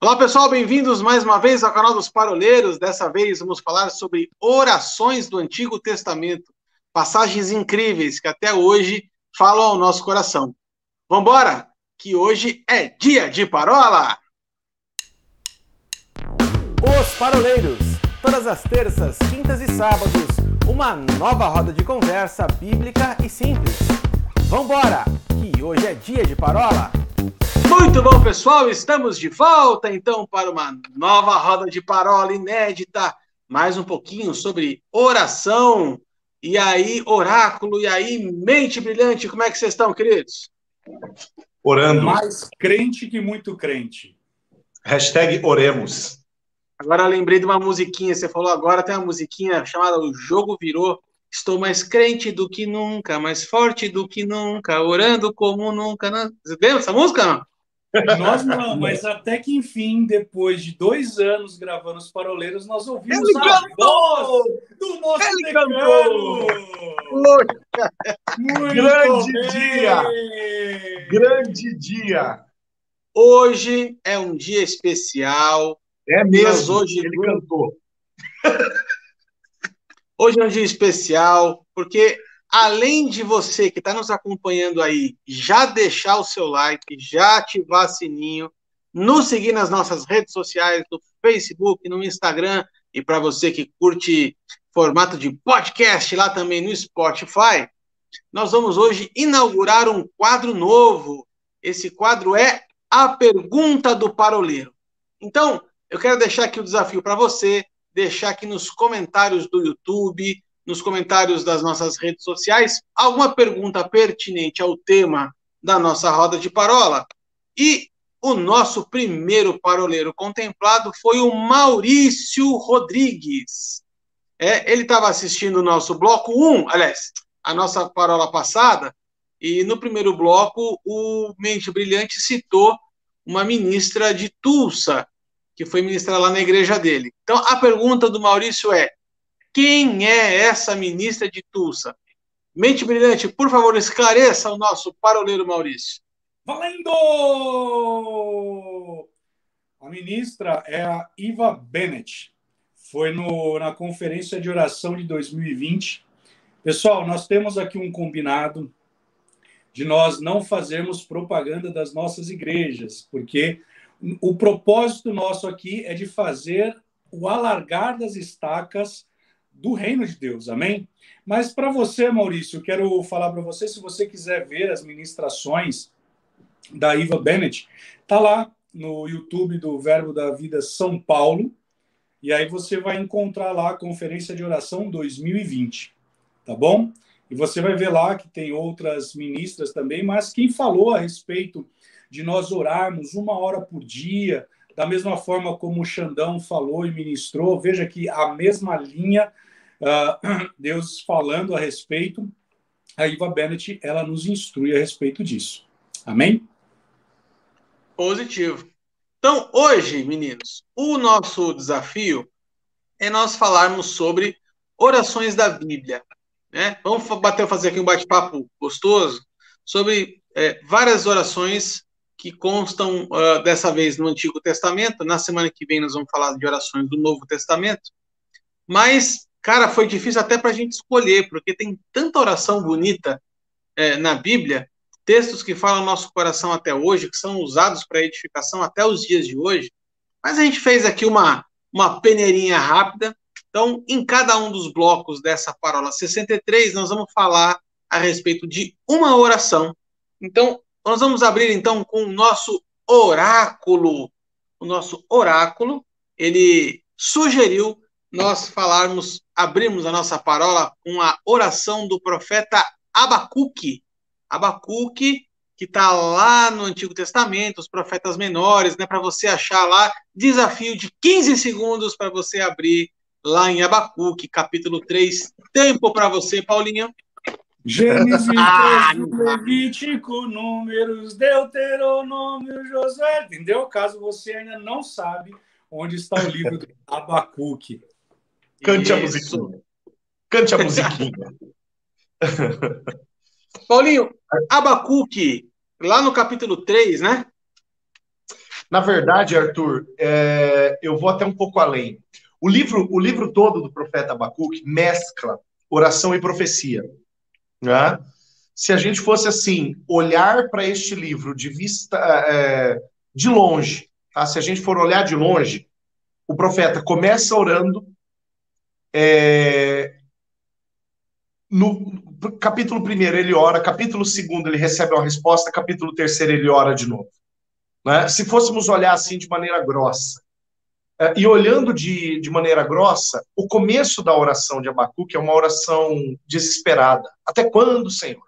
Olá pessoal, bem-vindos mais uma vez ao canal dos Paroleiros. Dessa vez vamos falar sobre orações do Antigo Testamento, passagens incríveis que até hoje falam ao nosso coração. Vambora, que hoje é dia de parola! Os Paroleiros, todas as terças, quintas e sábados, uma nova roda de conversa bíblica e simples. Vambora, que hoje é dia de parola! Muito bom, pessoal, estamos de volta então para uma nova roda de parola inédita, mais um pouquinho sobre oração, e aí oráculo, e aí mente brilhante, como é que vocês estão, queridos? Orando. Mais crente que muito crente. Hashtag oremos. Agora eu lembrei de uma musiquinha, você falou agora, tem uma musiquinha chamada O Jogo Virou, Estou mais crente do que nunca, mais forte do que nunca, orando como nunca. Não... Você lembra essa música? Não? Nós não, mas até que enfim, depois de dois anos gravando os Paroleiros, nós ouvimos Ele a cantou! voz do nosso Ele decano! Muito Grande bem! dia! Grande dia. Hoje é um dia especial. É mesmo. hoje- Ele cantou. Hoje é um dia especial, porque além de você que está nos acompanhando aí, já deixar o seu like, já ativar o sininho, nos seguir nas nossas redes sociais, no Facebook, no Instagram, e para você que curte formato de podcast lá também no Spotify, nós vamos hoje inaugurar um quadro novo. Esse quadro é a pergunta do paroleiro. Então, eu quero deixar aqui o desafio para você, deixar aqui nos comentários do YouTube, nos comentários das nossas redes sociais, alguma pergunta pertinente ao tema da nossa roda de parola. E o nosso primeiro paroleiro contemplado foi o Maurício Rodrigues. É, ele estava assistindo o nosso bloco 1, aliás, a nossa parola passada, e no primeiro bloco o Mente Brilhante citou uma ministra de Tulsa, que foi ministrar lá na igreja dele. Então, a pergunta do Maurício é: quem é essa ministra de Tulsa? Mente brilhante, por favor, esclareça o nosso paroleiro Maurício. Valendo! A ministra é a Iva Bennett. Foi no, na conferência de oração de 2020. Pessoal, nós temos aqui um combinado de nós não fazermos propaganda das nossas igrejas, porque o propósito nosso aqui é de fazer o alargar das estacas do reino de Deus, amém? Mas para você, Maurício, eu quero falar para você, se você quiser ver as ministrações da Iva Bennett, tá lá no YouTube do Verbo da Vida São Paulo, e aí você vai encontrar lá a Conferência de Oração 2020, tá bom? E você vai ver lá que tem outras ministras também, mas quem falou a respeito de nós orarmos uma hora por dia, da mesma forma como o Xandão falou e ministrou, veja que a mesma linha, uh, Deus falando a respeito, a Iva Bennett, ela nos instrui a respeito disso. Amém? Positivo. Então, hoje, meninos, o nosso desafio é nós falarmos sobre orações da Bíblia. Né? Vamos bater, fazer aqui um bate-papo gostoso sobre é, várias orações que constam uh, dessa vez no Antigo Testamento. Na semana que vem nós vamos falar de orações do Novo Testamento. Mas, cara, foi difícil até para a gente escolher, porque tem tanta oração bonita é, na Bíblia, textos que falam nosso coração até hoje, que são usados para edificação até os dias de hoje. Mas a gente fez aqui uma, uma peneirinha rápida. Então, em cada um dos blocos dessa parola 63, nós vamos falar a respeito de uma oração. Então, nós vamos abrir então com o nosso oráculo. O nosso oráculo, ele sugeriu nós falarmos, abrirmos a nossa parola com a oração do profeta Abacuque. Abacuque, que está lá no Antigo Testamento, os profetas menores, né, para você achar lá, desafio de 15 segundos para você abrir lá em Abacuque, capítulo 3. Tempo para você, Paulinho. Gênesis, Ah, Levítico, Números, Deuteronômio, Josué. Entendeu? Caso você ainda não sabe onde está o livro do Abacuque. Cante a Isso. musiquinha. Cante a musiquinha. Paulinho, Abacuque, lá no capítulo 3, né? Na verdade, Arthur, é, eu vou até um pouco além. O livro, o livro todo do profeta Abacuque mescla oração e profecia. Né? Se a gente fosse assim, olhar para este livro de vista é, de longe, tá? se a gente for olhar de longe, o profeta começa orando, é, no capítulo primeiro ele ora, capítulo segundo ele recebe uma resposta, capítulo terceiro ele ora de novo. Né? Se fôssemos olhar assim de maneira grossa, é, e olhando de, de maneira grossa, o começo da oração de Abacuque é uma oração desesperada. Até quando, Senhor?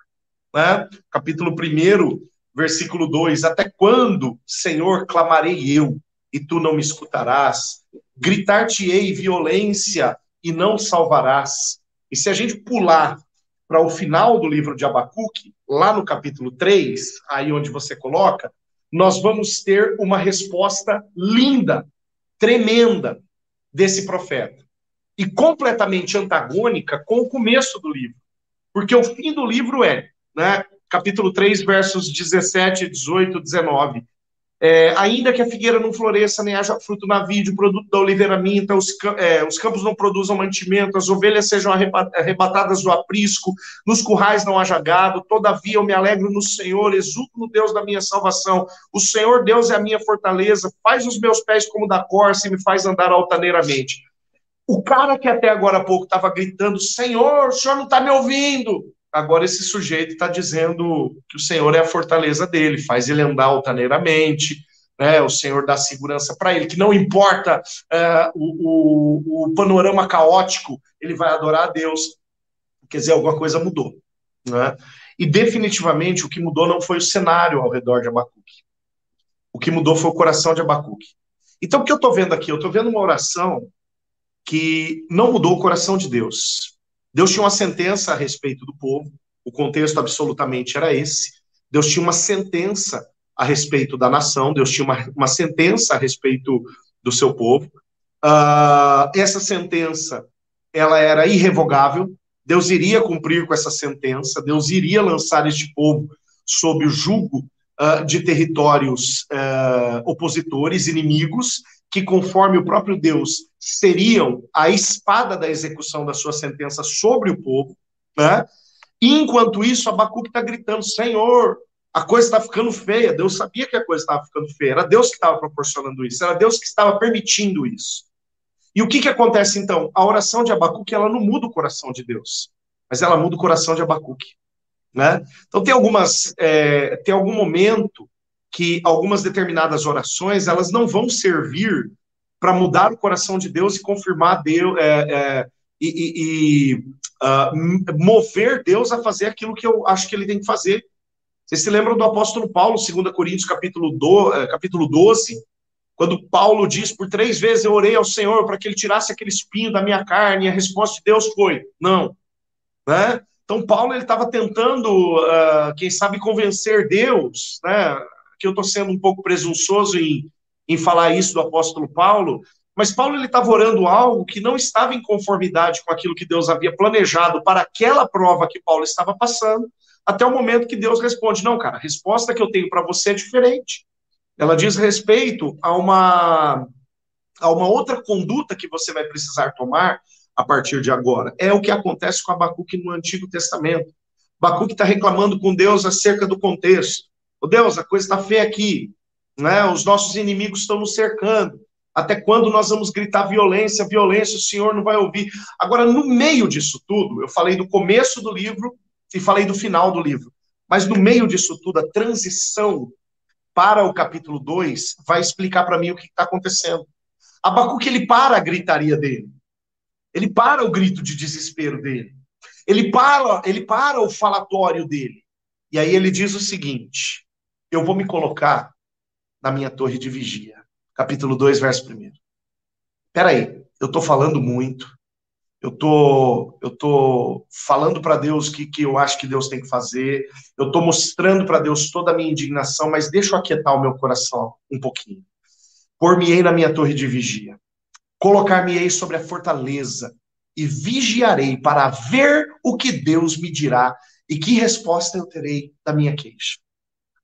Né? Capítulo 1, versículo 2: Até quando, Senhor, clamarei eu, e tu não me escutarás? Gritar-te-ei violência, e não salvarás. E se a gente pular para o final do livro de Abacuque, lá no capítulo 3, aí onde você coloca, nós vamos ter uma resposta linda, tremenda desse profeta. E completamente antagônica com o começo do livro. Porque o fim do livro é, né, capítulo 3, versos 17, 18, 19. É, ainda que a figueira não floresça, nem haja fruto na vide, o produto da oliveira minta, os, é, os, campos não produzam mantimento, as ovelhas sejam arrebatadas do aprisco, nos currais não haja gado, todavia eu me alegro no Senhor, exulto no Deus da minha salvação. O Senhor Deus é a minha fortaleza, faz os meus pés como da corça e me faz andar altaneiramente. O cara que até agora há pouco estava gritando, Senhor, o Senhor não está me ouvindo. Agora esse sujeito está dizendo que o Senhor é a fortaleza dele, faz ele andar altaneiramente, né? o Senhor dá segurança para ele, que não importa uh, o, o, o, panorama caótico, ele vai adorar a Deus. Quer dizer, alguma coisa mudou. Né? E definitivamente o que mudou não foi o cenário ao redor de Abacuque. O que mudou foi o coração de Abacuque. Então, o que eu estou vendo aqui? Eu estou vendo uma oração que não mudou o coração de Deus. Deus tinha uma sentença a respeito do povo, o contexto absolutamente era esse. Deus tinha uma sentença a respeito da nação, Deus tinha uma, uma sentença a respeito do seu povo. Uh, essa sentença, ela era irrevogável, Deus iria cumprir com essa sentença, Deus iria lançar este povo sob o jugo uh, de territórios uh, opositores, inimigos, que, conforme o próprio Deus, seriam a espada da execução da sua sentença sobre o povo, né? E, enquanto isso, Abacuque está gritando: Senhor, a coisa está ficando feia. Deus sabia que a coisa estava ficando feia. Era Deus que estava proporcionando isso. Era Deus que estava permitindo isso. E o que, que acontece então? A oração de Abacuque ela não muda o coração de Deus, mas ela muda o coração de Abacuque. Né? Então tem algumas, é, tem algum momento que algumas determinadas orações elas não vão servir para mudar o coração de Deus e confirmar Deus é, é, e, e, e uh, mover Deus a fazer aquilo que eu acho que ele tem que fazer. Vocês se lembram do apóstolo Paulo, 2 Coríntios capítulo, do, é, capítulo 12, quando Paulo diz, por três vezes eu orei ao Senhor para que ele tirasse aquele espinho da minha carne, e a resposta de Deus foi, não. Né? Então Paulo ele estava tentando, uh, quem sabe, convencer Deus, né? Que eu estou sendo um pouco presunçoso em, em falar isso do apóstolo Paulo, mas Paulo ele estava orando algo que não estava em conformidade com aquilo que Deus havia planejado para aquela prova que Paulo estava passando, até o momento que Deus responde: Não, cara, a resposta que eu tenho para você é diferente. Ela diz respeito a uma, a uma outra conduta que você vai precisar tomar a partir de agora. É o que acontece com Abacuque no Antigo Testamento. Abacuque está reclamando com Deus acerca do contexto. Oh, Deus, a coisa está feia aqui, né? Os nossos inimigos estão nos cercando. Até quando nós vamos gritar violência, violência, o Senhor não vai ouvir. Agora, no meio disso tudo, eu falei do começo do livro e falei do final do livro. Mas no meio disso tudo, a transição para o capítulo 2 vai explicar para mim o que está acontecendo. Abacuque, ele para a gritaria dele. Ele para o grito de desespero dele. Ele para, ele para o falatório dele. E aí ele diz o seguinte: eu vou me colocar na minha torre de vigia. Capítulo 2, verso 1. Peraí, eu estou falando muito, eu tô, eu tô falando para Deus o que, que eu acho que Deus tem que fazer, eu estou mostrando para Deus toda a minha indignação, mas deixa eu aquietar o meu coração um pouquinho. Por-me-ei na minha torre de vigia, colocar-me-ei sobre a fortaleza e vigiarei para ver o que Deus me dirá e que resposta eu terei da minha queixa.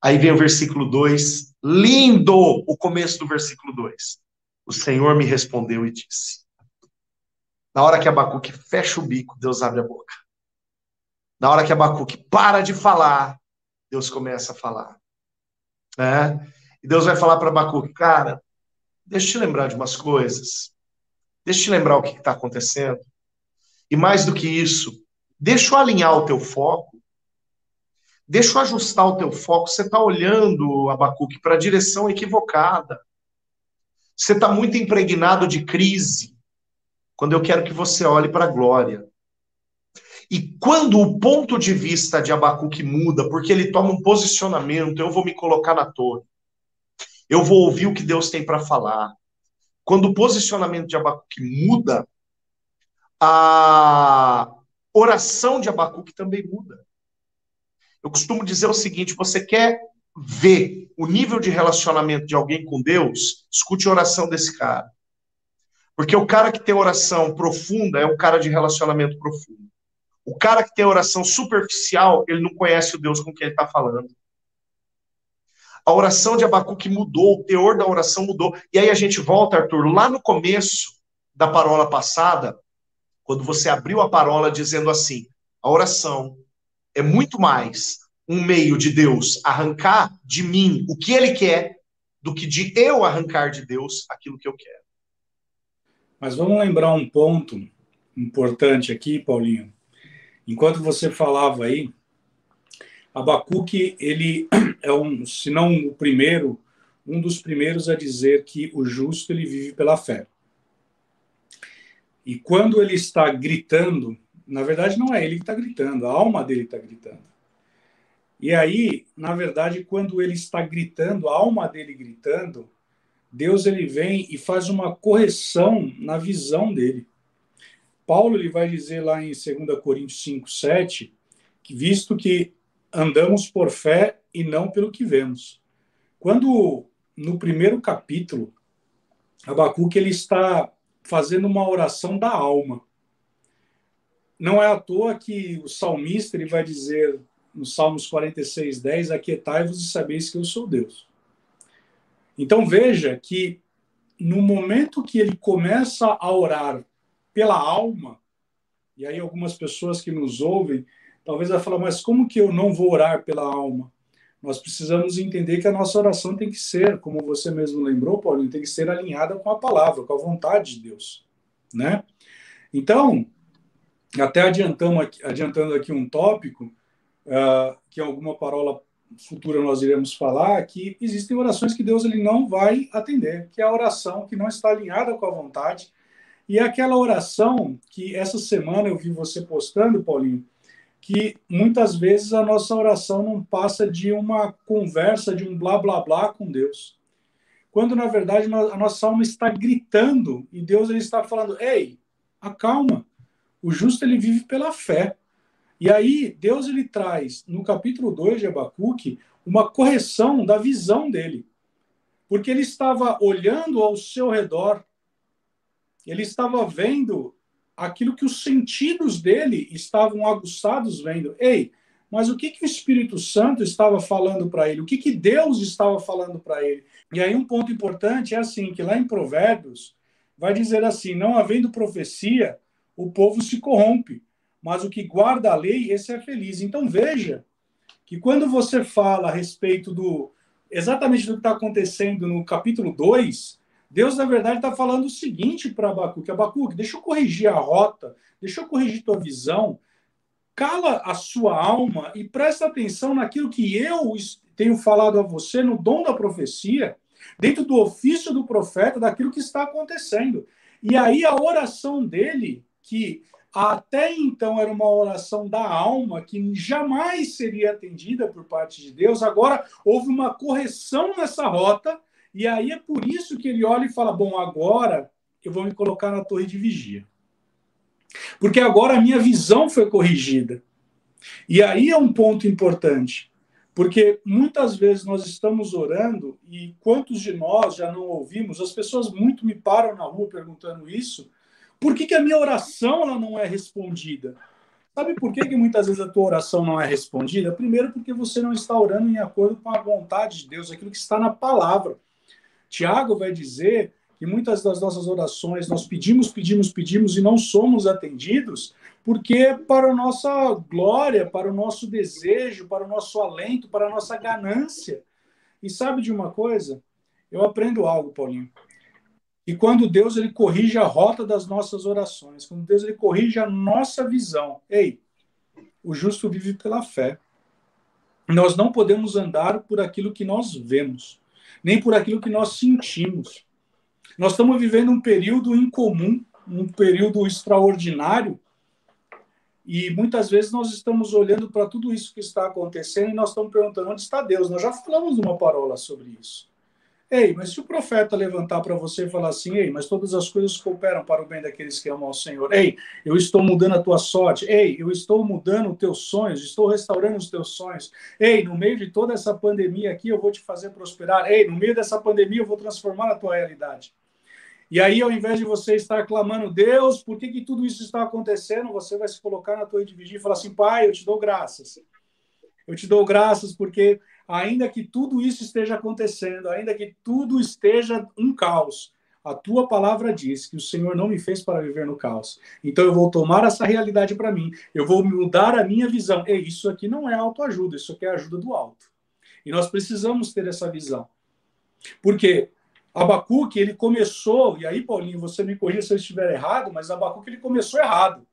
Aí vem o versículo 2, lindo o começo do versículo 2. O Senhor me respondeu e disse. Na hora que Abacuque fecha o bico, Deus abre a boca. Na hora que Abacuque para de falar, Deus começa a falar. Né? E Deus vai falar para Abacuque, cara, deixa eu te lembrar de umas coisas. Deixa eu te lembrar o que está acontecendo. E mais do que isso, deixa eu alinhar o teu foco. Deixa eu ajustar o teu foco. Você está olhando, Abacuque, para a direção equivocada. Você está muito impregnado de crise, quando eu quero que você olhe para a glória. E quando o ponto de vista de Abacuque muda, porque ele toma um posicionamento, eu vou me colocar na torre. Eu vou ouvir o que Deus tem para falar. Quando o posicionamento de Abacuque muda, a oração de Abacuque também muda. Eu costumo dizer o seguinte: você quer ver o nível de relacionamento de alguém com Deus, escute a oração desse cara. Porque o cara que tem oração profunda é um cara de relacionamento profundo. O cara que tem oração superficial, ele não conhece o Deus com quem ele está falando. A oração de Abacuque mudou, o teor da oração mudou. E aí a gente volta, Arthur, lá no começo da parola passada, quando você abriu a parola dizendo assim: a oração é muito mais um meio de Deus arrancar de mim o que ele quer do que de eu arrancar de Deus aquilo que eu quero. Mas vamos lembrar um ponto importante aqui, Paulinho. Enquanto você falava aí, Abacuque, ele é um, se não o primeiro, um dos primeiros a dizer que o justo ele vive pela fé. E quando ele está gritando, na verdade não é ele que está gritando, a alma dele está gritando. E aí, na verdade, quando ele está gritando, a alma dele gritando, Deus ele vem e faz uma correção na visão dele. Paulo ele vai dizer lá em 2 Coríntios 5, 7, que visto que andamos por fé e não pelo que vemos. Quando no primeiro capítulo, Abacuque ele está fazendo uma oração da alma. Não é à toa que o salmista ele vai dizer no Salmos 46, 10, aquietai-vos e sabeis que eu sou Deus. Então veja que no momento que ele começa a orar pela alma, e aí algumas pessoas que nos ouvem, talvez vai falar, mas como que eu não vou orar pela alma? Nós precisamos entender que a nossa oração tem que ser, como você mesmo lembrou, Paulinho, tem que ser alinhada com a palavra, com a vontade de Deus, né? Então, até adiantamos aqui, adiantando aqui um tópico, uh, que em alguma parola futura nós iremos falar, que existem orações que Deus ele não vai atender, que é a oração que não está alinhada com a vontade, e é aquela oração que essa semana eu vi você postando, Paulinho, que muitas vezes a nossa oração não passa de uma conversa, de um blá blá blá com Deus. Quando na verdade a nossa alma está gritando e Deus ele está falando: "Ei, acalma. O justo ele vive pela fé. E aí, Deus ele traz, no capítulo 2 de Abacuque, uma correção da visão dele. Porque ele estava olhando ao seu redor, ele estava vendo aquilo que os sentidos dele estavam aguçados vendo. Ei, mas o que, que o Espírito Santo estava falando para ele? O que, que Deus estava falando para ele? E aí um ponto importante é assim, que lá em Provérbios vai dizer assim, não havendo profecia, o povo se corrompe mas o que guarda a lei, esse é feliz. Então veja que quando você fala a respeito do exatamente do que está acontecendo no capítulo 2, Deus, na verdade, está falando o seguinte para Abacuque: Abacuque, deixa eu corrigir a rota, deixa eu corrigir tua visão, cala a sua alma e presta atenção naquilo que eu tenho falado a você no dom da profecia, dentro do ofício do profeta, daquilo que está acontecendo. E aí a oração dele, que até então era uma oração da alma que jamais seria atendida por parte de Deus. Agora houve uma correção nessa rota, e aí é por isso que ele olha e fala: Bom, agora eu vou me colocar na torre de vigia. Porque agora a minha visão foi corrigida. E aí é um ponto importante, porque muitas vezes nós estamos orando e quantos de nós já não ouvimos? As pessoas muito me param na rua perguntando isso por que, que a minha oração ela não é respondida? Sabe por que, que muitas vezes a tua oração não é respondida? Primeiro, porque você não está orando em acordo com a vontade de Deus, aquilo que está na palavra. Tiago vai dizer que muitas das nossas orações nós pedimos, pedimos, pedimos e não somos atendidos, porque para a nossa glória, para o nosso desejo, para o nosso alento, para a nossa ganância. E sabe de uma coisa? Eu aprendo algo, Paulinho. E quando Deus ele corrige a rota das nossas orações, quando Deus ele corrige a nossa visão, ei, o justo vive pela fé. Nós não podemos andar por aquilo que nós vemos, nem por aquilo que nós sentimos. Nós estamos vivendo um período incomum, um período extraordinário, e muitas vezes nós estamos olhando para tudo isso que está acontecendo e nós estamos perguntando onde está Deus. Nós já falamos uma parola sobre isso. Ei, mas se o profeta levantar para você e falar assim, ei, mas todas as coisas cooperam para o bem daqueles que amam ao Senhor. Ei, eu estou mudando a tua sorte. Ei, eu estou mudando os teus sonhos, estou restaurando os teus sonhos. Ei, no meio de toda essa pandemia aqui, eu vou te fazer prosperar. Ei, no meio dessa pandemia, eu vou transformar a tua realidade. E aí, ao invés de você estar clamando, Deus, por que, que tudo isso está acontecendo? Você vai se colocar na tua de e falar assim, Pai, eu te dou graças. Eu te dou graças porque ainda que tudo isso esteja acontecendo, ainda que tudo esteja um caos, a tua palavra diz que o Senhor não me fez para viver no caos. Então eu vou tomar essa realidade para mim, eu vou mudar a minha visão. E isso aqui não é autoajuda, isso aqui é ajuda do alto. E nós precisamos ter essa visão. Porque Abacuque, ele começou, e aí, Paulinho, você me corrija se eu estiver errado, mas Abacuque, ele começou errado.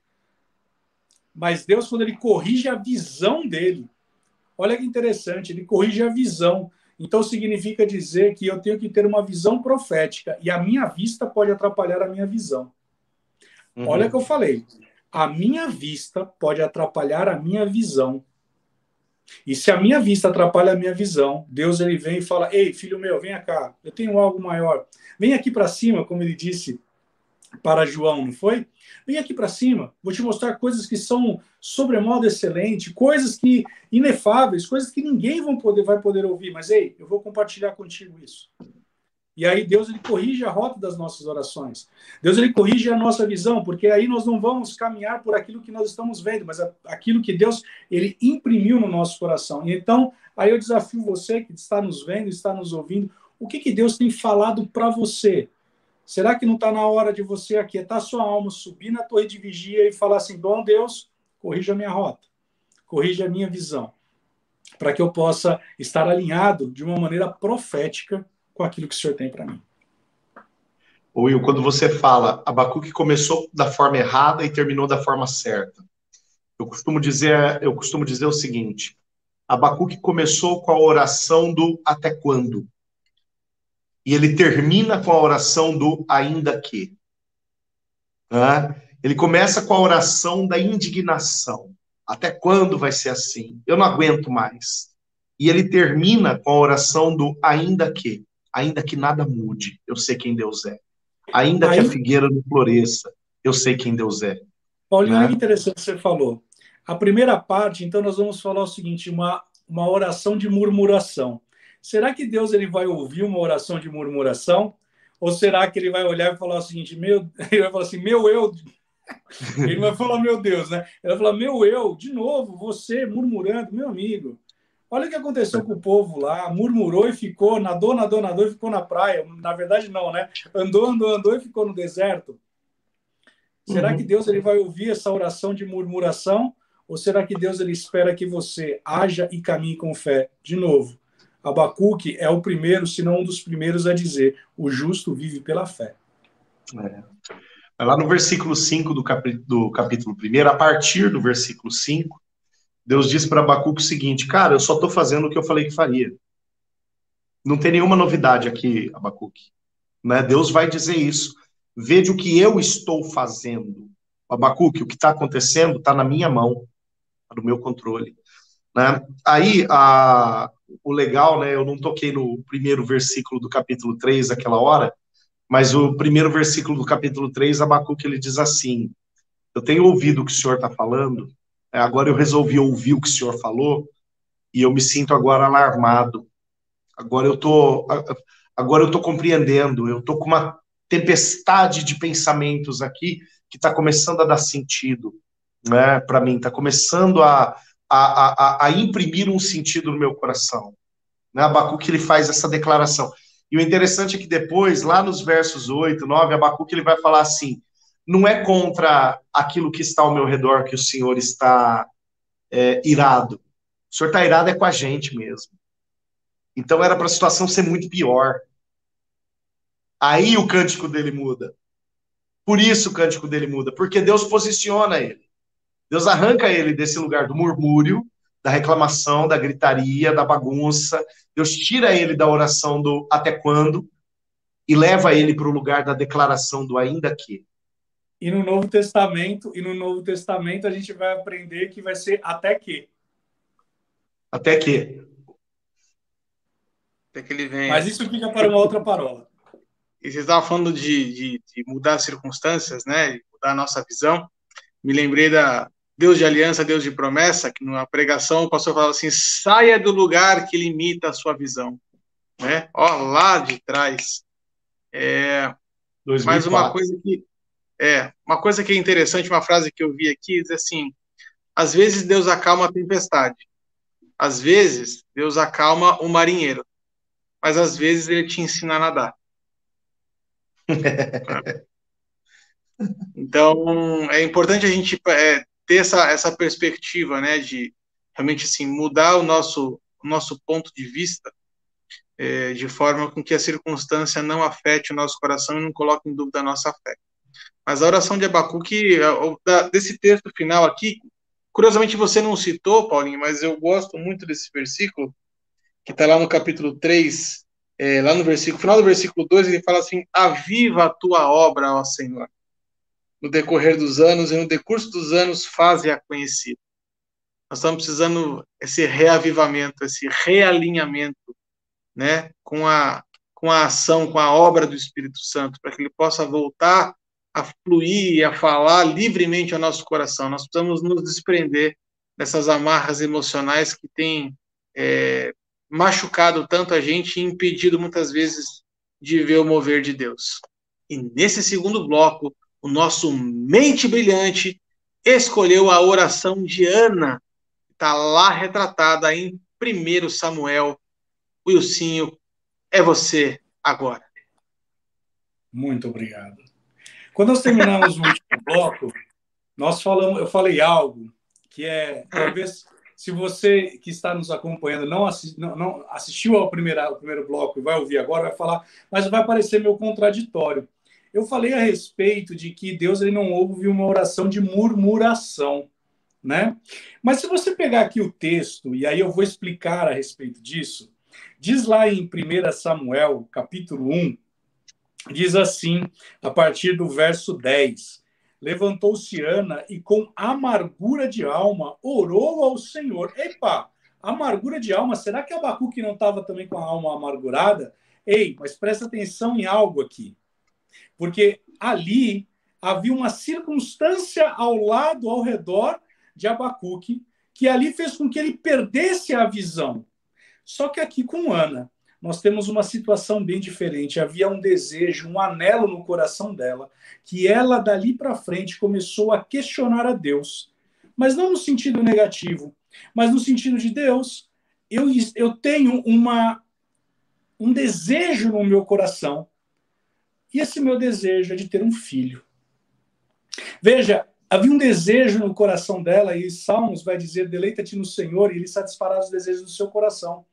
Mas Deus, quando ele corrige a visão dele, Olha que interessante, ele corrige a visão. Então significa dizer que eu tenho que ter uma visão profética e a minha vista pode atrapalhar a minha visão. Uhum. Olha que eu falei. A minha vista pode atrapalhar a minha visão. E se a minha vista atrapalha a minha visão, Deus ele vem e fala: "Ei, filho meu, venha cá. Eu tenho algo maior. Vem aqui para cima", como ele disse para João, não foi? Vem aqui para cima, vou te mostrar coisas que são sobremodo excelente, coisas que inefáveis, coisas que ninguém vão poder, vai poder ouvir, mas ei, eu vou compartilhar contigo isso. E aí Deus ele corrige a rota das nossas orações. Deus ele corrige a nossa visão, porque aí nós não vamos caminhar por aquilo que nós estamos vendo, mas aquilo que Deus ele imprimiu no nosso coração. E então, aí eu desafio você que está nos vendo, está nos ouvindo, o que que Deus tem falado para você? Será que não está na hora de você aquietar sua alma, subir na torre de vigia e falar assim: bom Deus, corrija a minha rota, corrija a minha visão, para que eu possa estar alinhado de uma maneira profética com aquilo que o Senhor tem para mim? Will, quando você fala, Abacuque começou da forma errada e terminou da forma certa. Eu costumo dizer, eu costumo dizer o seguinte: Abacuque começou com a oração do até quando? E ele termina com a oração do ainda que. Ele começa com a oração da indignação. Até quando vai ser assim? Eu não aguento mais. E ele termina com a oração do ainda que. Ainda que nada mude, eu sei quem Deus é. Ainda Aí... que a figueira não floresça, eu sei quem Deus é. Paulinho, né? é interessante que você falou. A primeira parte, então, nós vamos falar o seguinte: uma, uma oração de murmuração. Será que Deus ele vai ouvir uma oração de murmuração? Ou será que ele vai olhar e falar o seguinte, meu, ele vai falar assim, meu eu, ele vai falar meu Deus, né? Ele vai falar meu eu, de novo, você murmurando, meu amigo. Olha o que aconteceu com o povo lá, murmurou e ficou, nadou, nadou, nadou e ficou na praia. Na verdade não, né? Andou, andou, andou e ficou no deserto. Será uhum. que Deus ele vai ouvir essa oração de murmuração? Ou será que Deus ele espera que você haja e caminhe com fé? De novo, Abacuque é o primeiro, se não um dos primeiros, a dizer: o justo vive pela fé. É. Lá no versículo 5 do, capi do capítulo 1, a partir do versículo 5, Deus diz para Abacuque o seguinte: Cara, eu só estou fazendo o que eu falei que faria. Não tem nenhuma novidade aqui, Abacuque. Né? Deus vai dizer isso. Veja o que eu estou fazendo. Abacuque, o que está acontecendo está na minha mão, está no meu controle. Né? Aí, a, o legal, né? Eu não toquei no primeiro versículo do capítulo 3 aquela hora, mas o primeiro versículo do capítulo 3, Abacuque, ele diz assim: Eu tenho ouvido o que o senhor está falando, é, agora eu resolvi ouvir o que o senhor falou, e eu me sinto agora alarmado. Agora eu tô, agora eu tô compreendendo, eu tô com uma tempestade de pensamentos aqui que está começando a dar sentido. né, para mim, está começando a, a, a, a, imprimir um sentido no meu coração. Né? Abacuque ele faz essa declaração. E o interessante é que depois, lá nos versos 8, 9, Abacuque ele vai falar assim: não é contra aquilo que está ao meu redor que o Senhor está é, irado. O Senhor está irado é com a gente mesmo. Então era para a situação ser muito pior. Aí o cântico dele muda. Por isso o cântico dele muda, porque Deus posiciona ele. Deus arranca ele desse lugar do murmúrio, da reclamação, da gritaria, da bagunça. Deus tira ele da oração do até quando e leva ele para o lugar da declaração do ainda que. E no Novo Testamento, e no Novo Testamento a gente vai aprender que vai ser até que. Até que. Até que ele vem. Mas isso fica para uma outra parola. E você estava falando de, de, de, mudar as circunstâncias, né? De mudar a nossa visão. Me lembrei da Deus de aliança, Deus de promessa, que numa pregação o pastor falava assim: saia do lugar que limita a sua visão. Né? Ó, lá de trás. É, mas uma coisa que é uma coisa que é interessante, uma frase que eu vi aqui diz assim: às vezes Deus acalma a tempestade, às vezes Deus acalma o marinheiro, mas às vezes ele te ensina a nadar. Então, é importante a gente é, ter essa, essa perspectiva, né, de realmente, assim, mudar o nosso, o nosso ponto de vista é, de forma com que a circunstância não afete o nosso coração e não coloque em dúvida a nossa fé. Mas a oração de Abacuque, desse texto final aqui, curiosamente você não citou, Paulinho, mas eu gosto muito desse versículo, que está lá no capítulo 3, é, lá no versículo, final do versículo 2, ele fala assim: Aviva a tua obra, ó Senhor. No decorrer dos anos e no decurso dos anos, faze-a conhecida. Nós estamos precisando esse reavivamento, esse realinhamento, né, com a com a ação, com a obra do Espírito Santo, para que ele possa voltar a fluir e a falar livremente ao nosso coração. Nós precisamos nos desprender dessas amarras emocionais que têm é, machucado tanto a gente e impedido muitas vezes de ver o mover de Deus. E nesse segundo bloco, o nosso mente brilhante escolheu a oração de Ana, que está lá retratada em 1 Samuel. Wilsinho, é você agora. Muito obrigado. Quando nós terminamos o último bloco, nós falamos, eu falei algo que é talvez se você que está nos acompanhando não, assi não, não assistiu ao, primeiro ao primeiro bloco e vai ouvir agora, vai falar, mas vai parecer meu contraditório. Eu falei a respeito de que Deus ele não ouve uma oração de murmuração, né? Mas se você pegar aqui o texto, e aí eu vou explicar a respeito disso, diz lá em 1 Samuel, capítulo 1, diz assim, a partir do verso 10 Levantou-se Ana e, com amargura de alma, orou ao Senhor. Epa, amargura de alma, será que Abacuque não estava também com a alma amargurada? Ei, mas presta atenção em algo aqui. Porque ali havia uma circunstância ao lado, ao redor de Abacuque, que ali fez com que ele perdesse a visão. Só que aqui com Ana, nós temos uma situação bem diferente. Havia um desejo, um anelo no coração dela, que ela dali para frente começou a questionar a Deus, mas não no sentido negativo, mas no sentido de Deus, eu, eu tenho uma um desejo no meu coração. E esse meu desejo é de ter um filho. Veja, havia um desejo no coração dela, e Salmos vai dizer: deleita-te no Senhor, e ele satisfará os desejos do seu coração.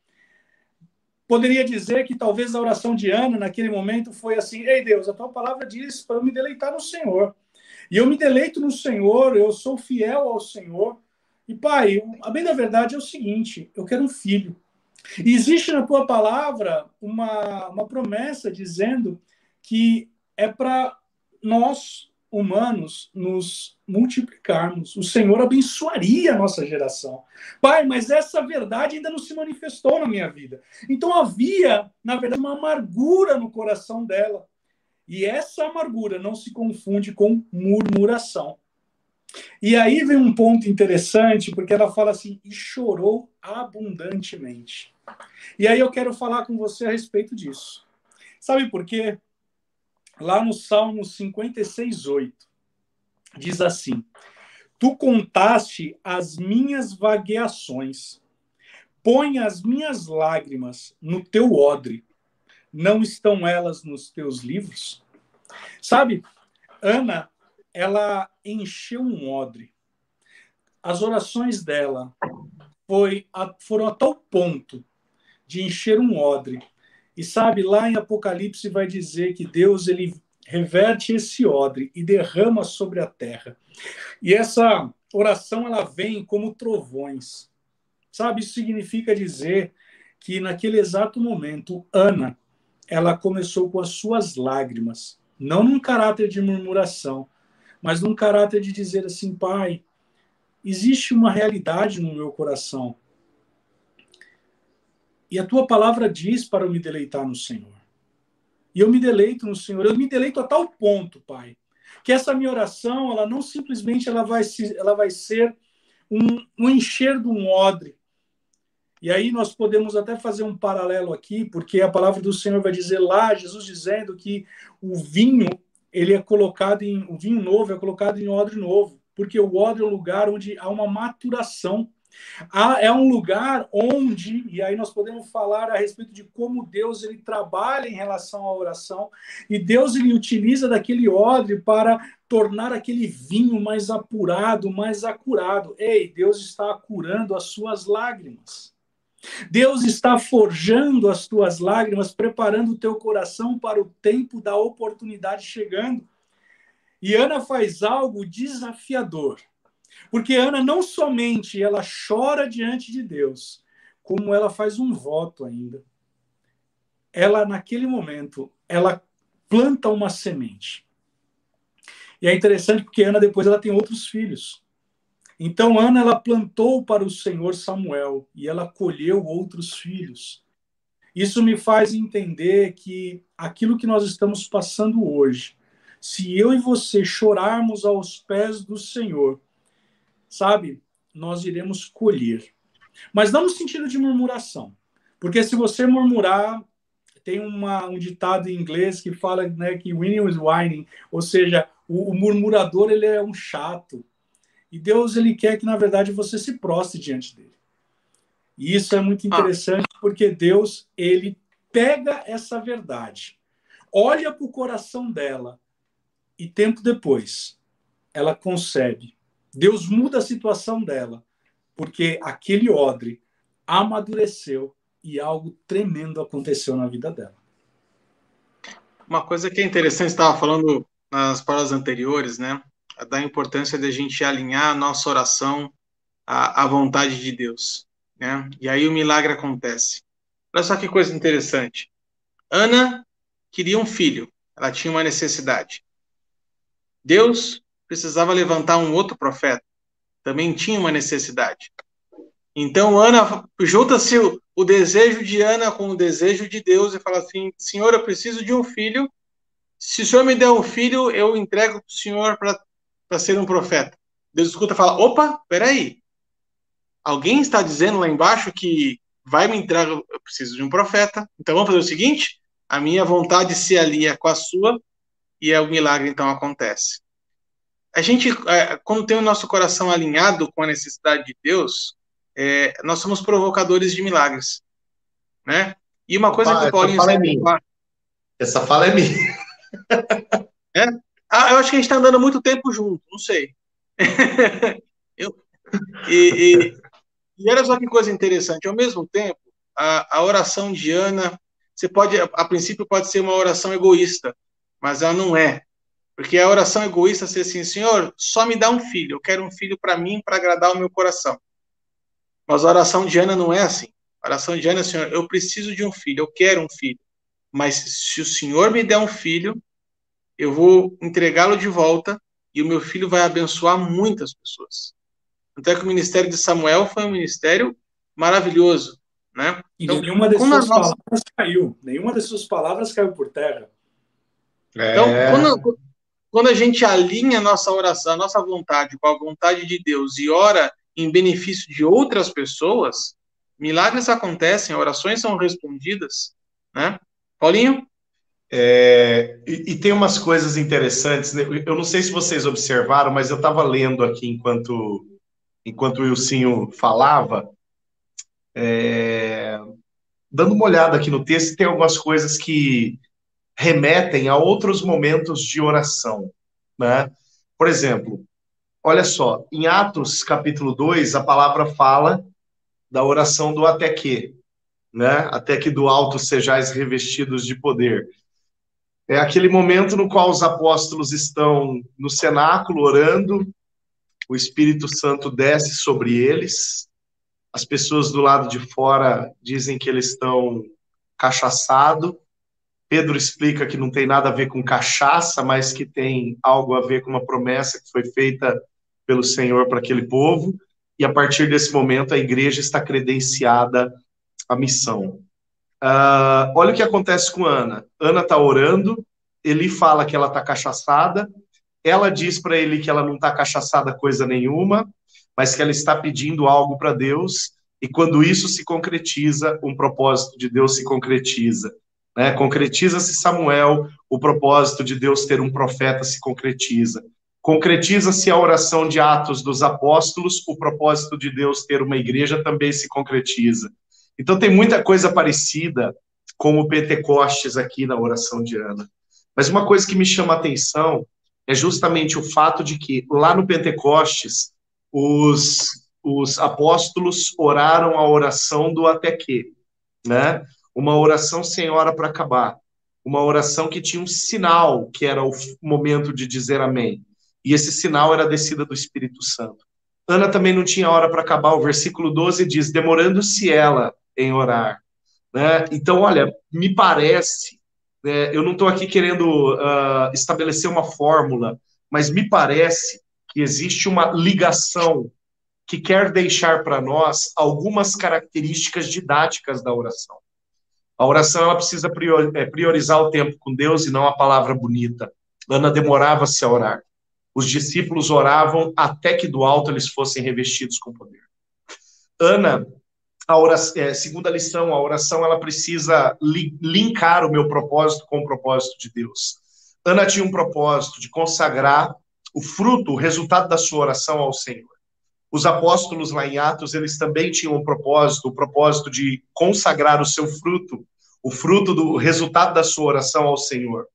Poderia dizer que talvez a oração de Ana, naquele momento, foi assim: Ei Deus, a tua palavra diz para eu me deleitar no Senhor. E eu me deleito no Senhor, eu sou fiel ao Senhor. E pai, a bem da verdade é o seguinte: eu quero um filho. E existe na tua palavra uma, uma promessa dizendo que é para nós humanos nos multiplicarmos, o Senhor abençoaria a nossa geração. Pai, mas essa verdade ainda não se manifestou na minha vida. Então havia, na verdade, uma amargura no coração dela. E essa amargura não se confunde com murmuração. E aí vem um ponto interessante, porque ela fala assim: e chorou abundantemente. E aí eu quero falar com você a respeito disso. Sabe por quê? Lá no Salmo 56, 8, diz assim: Tu contaste as minhas vagueações. Põe as minhas lágrimas no teu odre. Não estão elas nos teus livros? Sabe, Ana, ela encheu um odre. As orações dela foi a, foram a tal ponto de encher um odre. E sabe, lá em Apocalipse vai dizer que Deus ele reverte esse odre e derrama sobre a terra. E essa oração ela vem como trovões. Sabe, isso significa dizer que naquele exato momento Ana ela começou com as suas lágrimas, não num caráter de murmuração, mas num caráter de dizer assim, pai, existe uma realidade no meu coração. E a tua palavra diz para eu me deleitar no Senhor. E eu me deleito no Senhor. Eu me deleito a tal ponto, Pai, que essa minha oração, ela não simplesmente ela vai, se, ela vai ser um, um encher de um odre. E aí nós podemos até fazer um paralelo aqui, porque a palavra do Senhor vai dizer lá, Jesus dizendo que o vinho, ele é colocado em, o vinho novo é colocado em odre novo porque o odre é um lugar onde há uma maturação. É um lugar onde, e aí nós podemos falar a respeito de como Deus ele trabalha em relação à oração, e Deus ele utiliza daquele odre para tornar aquele vinho mais apurado, mais acurado. Ei, Deus está curando as suas lágrimas. Deus está forjando as tuas lágrimas, preparando o teu coração para o tempo da oportunidade chegando. E Ana faz algo desafiador. Porque Ana não somente ela chora diante de Deus, como ela faz um voto ainda. Ela naquele momento, ela planta uma semente. E é interessante porque Ana depois ela tem outros filhos. Então Ana ela plantou para o Senhor Samuel e ela colheu outros filhos. Isso me faz entender que aquilo que nós estamos passando hoje se eu e você chorarmos aos pés do Senhor, sabe, nós iremos colher. Mas não no sentido de murmuração. Porque se você murmurar, tem uma, um ditado em inglês que fala né, que winning is whining, ou seja, o, o, murmurador ele é um chato. E Deus ele quer que, na verdade, você se prostre diante dele. E isso é muito ah. interessante ah. porque Deus ele pega essa verdade, olha para o coração dela e tempo depois, ela concebe. Deus muda a situação dela, porque aquele odre amadureceu e algo tremendo aconteceu na vida dela. Uma coisa que é interessante, estava falando nas palavras anteriores, né? Da importância de a gente alinhar a nossa oração à, à vontade de Deus, né? E aí o milagre acontece. Olha só que coisa interessante. Ana queria um filho, ela tinha uma necessidade. Deus precisava levantar um outro profeta. Também tinha uma necessidade. Então, Ana, junta-se o, o, desejo de Ana com o desejo de Deus e fala assim: Senhor, eu preciso de um filho. Se o Senhor me der um filho, eu entrego para o Senhor para ser um profeta. Deus escuta e fala: opa, peraí. Alguém está dizendo lá embaixo que vai me entregar, eu preciso de um profeta. Então vamos fazer o seguinte: a minha vontade se alia com a sua e o milagre então acontece. A gente, é, quando tem o nosso coração alinhado com a necessidade de Deus, é, nós somos provocadores de milagres, né? E uma coisa Opa, que o Paulinho essa fala é minha. Essa fala é minha. É? Ah, eu acho que a gente está andando muito tempo junto, não sei. eu, e, e, e olha só que coisa interessante, ao mesmo tempo, a, a oração de Ana, você pode, a princípio, pode ser uma oração egoísta, mas ela não é. Porque a oração egoísta é ser assim, Senhor, só me dá um filho, eu quero um filho para mim, para agradar o meu coração. Mas a oração de Ana não é assim. A oração de Ana é, Senhor, eu preciso de um filho, eu quero um filho. Mas se o Senhor me der um filho, eu vou entregá-lo de volta e o meu filho vai abençoar muitas pessoas. Até que o ministério de Samuel foi um ministério maravilhoso, né? Então, e nenhuma das suas nossa... palavras caiu, nenhuma das suas palavras caiu por terra. Então, é... quando, quando a gente alinha a nossa oração, a nossa vontade com a vontade de Deus e ora em benefício de outras pessoas, milagres acontecem, orações são respondidas, né? Paulinho? É, e, e, tem umas coisas interessantes. Né? Eu não sei se vocês observaram, mas eu estava lendo aqui enquanto enquanto o Wilsinho falava, é, dando uma olhada aqui no texto, tem algumas coisas que remetem a outros momentos de oração, né? Por exemplo, olha só, em Atos capítulo 2, a palavra fala da oração do até que, né? Até que do alto sejais revestidos de poder. É aquele momento no qual os apóstolos estão no cenáculo orando, o Espírito Santo desce sobre eles, as pessoas do lado de fora dizem que eles estão cachaçado. Pedro explica que não tem nada a ver com cachaça, mas que tem algo a ver com uma promessa que foi feita pelo Senhor para aquele povo. E a partir desse momento, a igreja está credenciada à missão. Uh, olha o que acontece com Ana. Ana está orando, ele fala que ela está cachaçada, ela diz para ele que ela não está cachaçada coisa nenhuma, mas que ela está pedindo algo para Deus, e quando isso se concretiza, um propósito de Deus se concretiza. Né? Concretiza-se Samuel, o propósito de Deus ter um profeta se concretiza. Concretiza-se a oração de Atos dos Apóstolos, o propósito de Deus ter uma igreja também se concretiza. Então tem muita coisa parecida com o Pentecostes aqui na oração de Ana. Mas uma coisa que me chama a atenção é justamente o fato de que lá no Pentecostes, os, os apóstolos oraram a oração do até que, né? Uma oração sem hora para acabar. Uma oração que tinha um sinal, que era o momento de dizer amém. E esse sinal era a descida do Espírito Santo. Ana também não tinha hora para acabar. O versículo 12 diz: demorando-se ela em orar. Né? Então, olha, me parece é, eu não estou aqui querendo uh, estabelecer uma fórmula, mas me parece que existe uma ligação que quer deixar para nós algumas características didáticas da oração. A oração ela precisa é, priorizar o tempo com Deus e não a palavra bonita. Ana demorava-se a orar. Os discípulos oravam até que do alto eles fossem revestidos com poder. Ana a oração, é, segunda lição, a oração ela precisa li, linkar o meu propósito com o propósito de Deus. Ana tinha um propósito de consagrar o fruto, o resultado da sua oração ao Senhor. Os apóstolos lá em Atos, eles também tinham um propósito, o propósito de consagrar o seu fruto, o fruto do resultado da sua oração ao Senhor.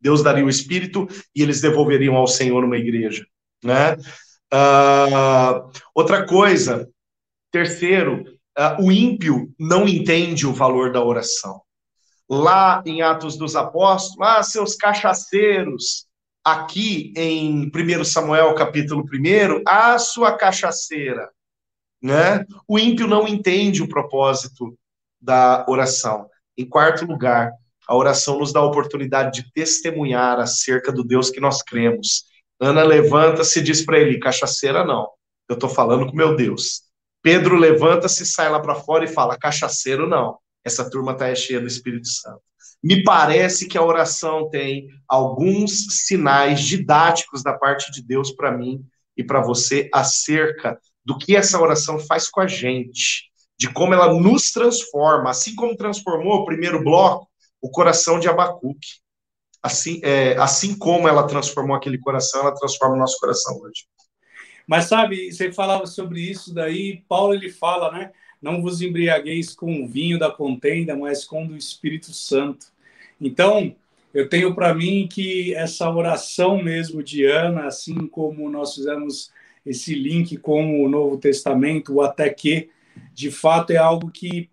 Deus daria o Espírito e eles devolveriam ao Senhor uma igreja, né? Uh, outra coisa, terceiro, uh, o ímpio não entende o valor da oração. Lá em Atos dos Apóstolos, ah, seus cachaceiros, aqui em 1 Samuel capítulo 1, a sua cachaceira. Né? O ímpio não entende o propósito da oração. Em quarto lugar, a oração nos dá a oportunidade de testemunhar acerca do Deus que nós cremos. Ana levanta-se e diz para ele: cachaceira não, eu estou falando com meu Deus. Pedro levanta-se, sai lá para fora e fala: cachaceiro não, essa turma está cheia do Espírito Santo. Me parece que a oração tem alguns sinais didáticos da parte de Deus para mim e para você acerca do que essa oração faz com a gente, de como ela nos transforma, assim como transformou o primeiro bloco, o coração de Abacuque. Assim, é, assim como ela transformou aquele coração, ela transforma o nosso coração hoje. Mas sabe, você falava sobre isso daí, Paulo ele fala, né? Não vos embriagueis com o vinho da contenda, mas com o Espírito Santo. Então, eu tenho para mim que essa oração mesmo de Ana, assim como nós fizemos esse link com o Novo Testamento, o até que, de fato é algo que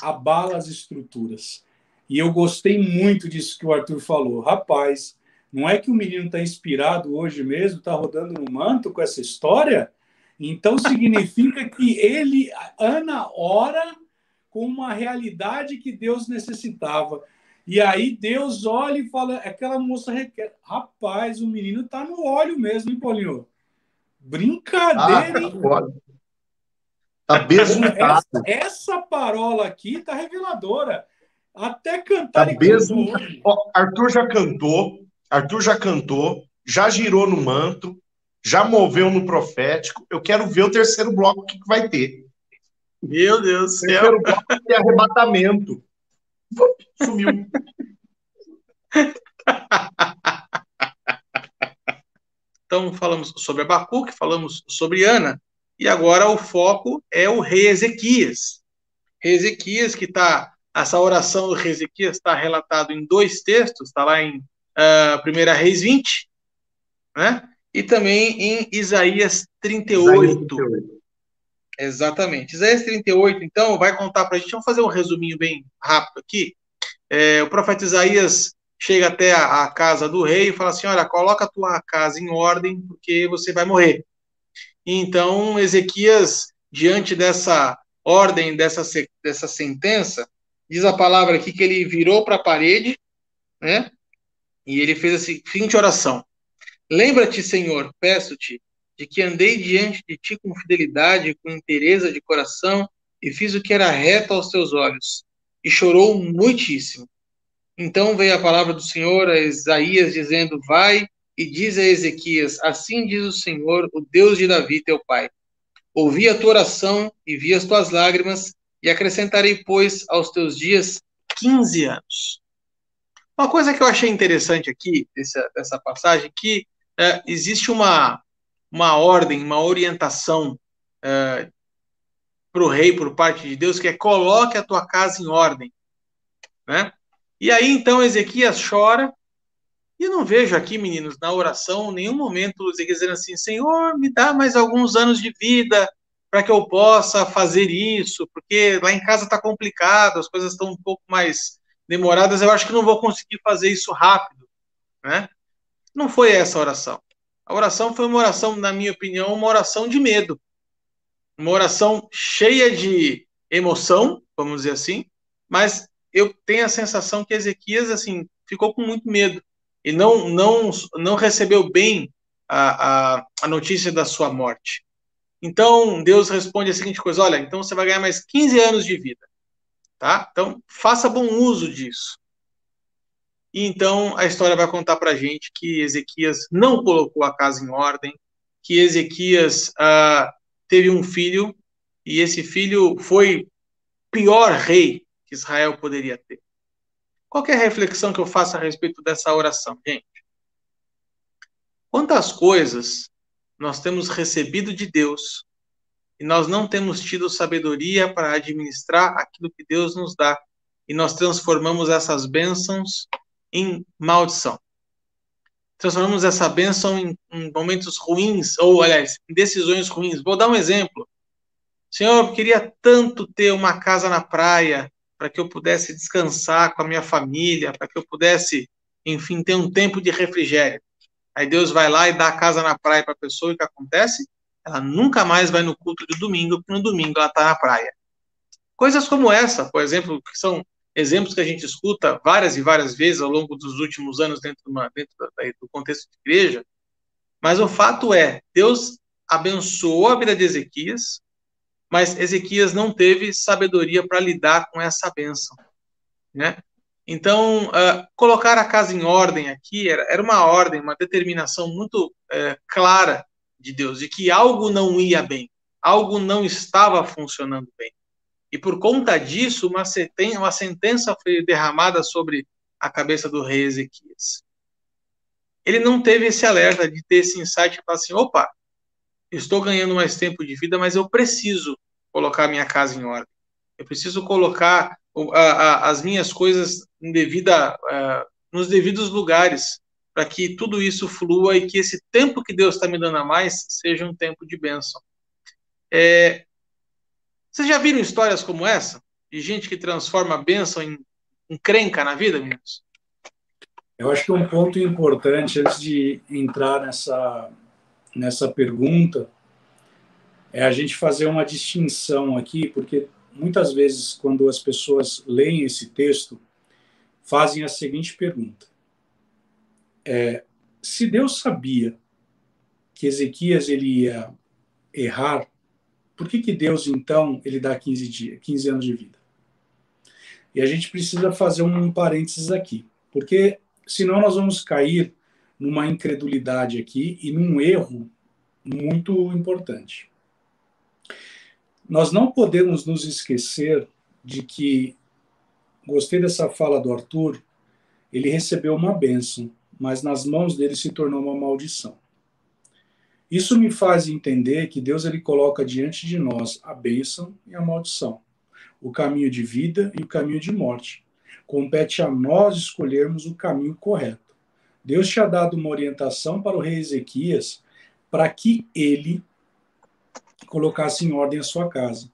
abala as estruturas. E eu gostei muito disso que o Arthur falou. Rapaz, não é que o menino está inspirado hoje mesmo, está rodando no manto com essa história? Então significa que ele, Ana, ora com uma realidade que Deus necessitava. E aí Deus olha e fala: aquela moça requer. Rapaz, o menino está no óleo mesmo, hein, Paulinho? Brincadeira, ah, hein? Tá besuntado. Essa, essa parola aqui tá reveladora. Até cantar tá besuntado. Arthur já cantou, Arthur já cantou, já girou no manto, já moveu no profético. Eu quero ver o terceiro bloco, o que, que vai ter. Meu Deus do céu. Terceiro bloco é arrebatamento. Sumiu. Então, falamos sobre Abacuque, falamos sobre Ana, e agora o foco é o rei Ezequias. Rei Ezequias, que está. Essa oração do rei Ezequias está relatado em dois textos, está lá em uh, 1 Reis 20, né? E também em Isaías 38. Isaías 38. Exatamente. Isaías 38, então, vai contar para a gente. Vamos fazer um resuminho bem rápido aqui. É, o profeta Isaías chega até a, a, casa do rei e fala assim: Olha, coloca a tua casa em ordem, porque você vai morrer. Então, Ezequias, diante dessa ordem, dessa, dessa sentença, diz a palavra aqui que ele virou para a parede, né? E ele fez a seguinte oração: Lembra-te, Senhor, peço-te, de que andei diante de ti com fidelidade, com inteireza de coração, e fiz o que era reto aos teus olhos. E chorou muitíssimo. Então veio a palavra do Senhor a Isaías, dizendo: Vai e diz a Ezequias: Assim diz o Senhor, o Deus de Davi, teu pai. Ouvi a tua oração e vi as tuas lágrimas, e acrescentarei, pois, aos teus dias 15 anos. Uma coisa que eu achei interessante aqui, dessa, dessa passagem, que é, existe uma, uma ordem, uma orientação é, para o rei, por parte de Deus, que é coloque a tua casa em ordem. Né? E aí, então, Ezequias chora, e eu não vejo aqui, meninos, na oração, nenhum momento Ezequias dizendo assim, Senhor, me dá mais alguns anos de vida para que eu possa fazer isso, porque lá em casa está complicado, as coisas estão um pouco mais demoradas, eu acho que não vou conseguir fazer isso rápido, né? Não foi essa a oração. A oração foi uma oração, na minha opinião, uma oração de medo. Uma oração cheia de emoção, vamos dizer assim, mas eu tenho a sensação que Ezequias assim ficou com muito medo e não não não recebeu bem a, a, a notícia da sua morte. Então Deus responde a seguinte coisa: olha, então você vai ganhar mais 15 anos de vida, tá? Então faça bom uso disso. E então a história vai contar para gente que Ezequias não colocou a casa em ordem, que Ezequias uh, teve um filho e esse filho foi pior rei que Israel poderia ter. Qual é a reflexão que eu faço a respeito dessa oração, gente? Quantas coisas nós temos recebido de Deus e nós não temos tido sabedoria para administrar aquilo que Deus nos dá e nós transformamos essas bênçãos em maldição. Transformamos essa bênção em, em momentos ruins, ou, aliás, em decisões ruins. Vou dar um exemplo. Senhor, eu queria tanto ter uma casa na praia, para que eu pudesse descansar com a minha família, para que eu pudesse, enfim, ter um tempo de refrigério. Aí Deus vai lá e dá a casa na praia para a pessoa, e o que acontece? Ela nunca mais vai no culto de domingo, porque no domingo ela está na praia. Coisas como essa, por exemplo, que são exemplos que a gente escuta várias e várias vezes ao longo dos últimos anos dentro, uma, dentro do contexto de igreja, mas o fato é, Deus abençoou a vida de Ezequias, mas Ezequias não teve sabedoria para lidar com essa bênção, né? Então, uh, colocar a casa em ordem aqui era, era uma ordem, uma determinação muito uh, clara de Deus, de que algo não ia bem, algo não estava funcionando bem. E por conta disso, uma, sentença, uma sentença foi derramada sobre a cabeça do rei Ezequias. Ele não teve esse alerta de ter esse insight de falar assim: opa, estou ganhando mais tempo de vida, mas eu preciso colocar minha casa em ordem. Eu preciso colocar a, a, as minhas coisas devida, nos devidos lugares, para que tudo isso flua e que esse tempo que Deus está me dando a mais seja um tempo de bênção. É, vocês já viram histórias como essa? De gente que transforma a bênção em, em crenca na vida, meninos? Eu acho que um ponto importante, antes de entrar nessa, nessa pergunta, é a gente fazer uma distinção aqui, porque muitas vezes, quando as pessoas leem esse texto, fazem a seguinte pergunta: é, se Deus sabia que Ezequias ele ia errar, por que, que Deus então ele dá 15 dias, 15 anos de vida? E a gente precisa fazer um parênteses aqui, porque senão nós vamos cair numa incredulidade aqui e num erro muito importante. Nós não podemos nos esquecer de que, gostei dessa fala do Arthur, ele recebeu uma bênção, mas nas mãos dele se tornou uma maldição. Isso me faz entender que Deus ele coloca diante de nós a bênção e a maldição, o caminho de vida e o caminho de morte. Compete a nós escolhermos o caminho correto. Deus tinha dado uma orientação para o rei Ezequias para que ele colocasse em ordem a sua casa.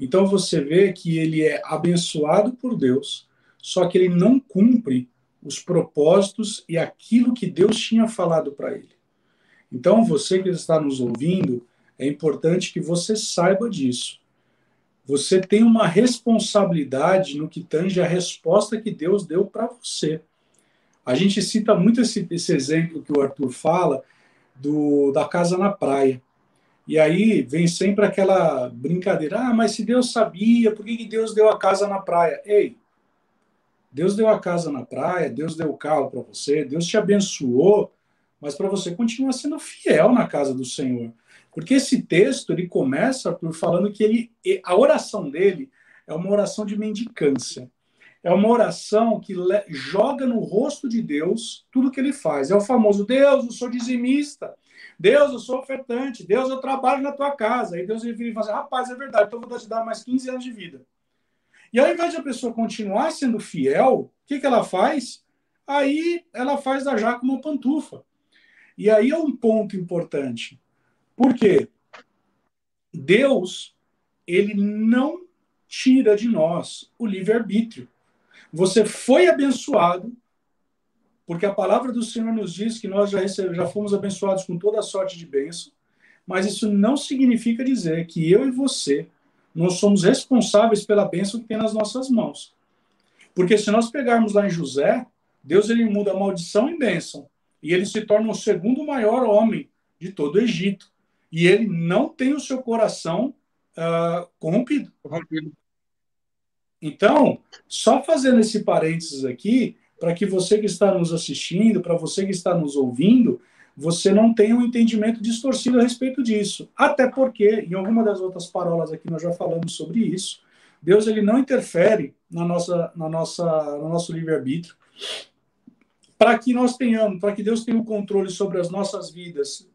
Então você vê que ele é abençoado por Deus, só que ele não cumpre os propósitos e aquilo que Deus tinha falado para ele. Então, você que está nos ouvindo, é importante que você saiba disso. Você tem uma responsabilidade no que tange a resposta que Deus deu para você. A gente cita muito esse, esse exemplo que o Arthur fala do, da casa na praia. E aí vem sempre aquela brincadeira: ah, mas se Deus sabia, por que, que Deus deu a casa na praia? Ei, Deus deu a casa na praia, Deus deu o carro para você, Deus te abençoou mas para você continuar sendo fiel na casa do Senhor. Porque esse texto ele começa por falando que ele, a oração dele é uma oração de mendicância. É uma oração que joga no rosto de Deus tudo que ele faz. É o famoso Deus, eu sou dizimista. Deus, eu sou ofertante. Deus, eu trabalho na tua casa. Aí Deus vira e fala assim, rapaz, é verdade, então vou te dar mais 15 anos de vida. E ao invés de a pessoa continuar sendo fiel, o que, que ela faz? Aí ela faz da jaca uma pantufa. E aí é um ponto importante. Por quê? Deus, ele não tira de nós o livre-arbítrio. Você foi abençoado, porque a palavra do Senhor nos diz que nós já, recebemos, já fomos abençoados com toda sorte de bênção, mas isso não significa dizer que eu e você nós somos responsáveis pela bênção que tem nas nossas mãos. Porque se nós pegarmos lá em José, Deus ele muda maldição em bênção e ele se torna o segundo maior homem de todo o Egito. E ele não tem o seu coração uh, corrompido. corrompido. Então, só fazendo esse parênteses aqui, para que você que está nos assistindo, para você que está nos ouvindo, você não tenha um entendimento distorcido a respeito disso. Até porque, em alguma das outras parolas aqui nós já falamos sobre isso, Deus ele não interfere na nossa, na nossa, no nosso livre-arbítrio para que nós tenhamos, para que Deus tenha o um controle sobre as nossas vidas,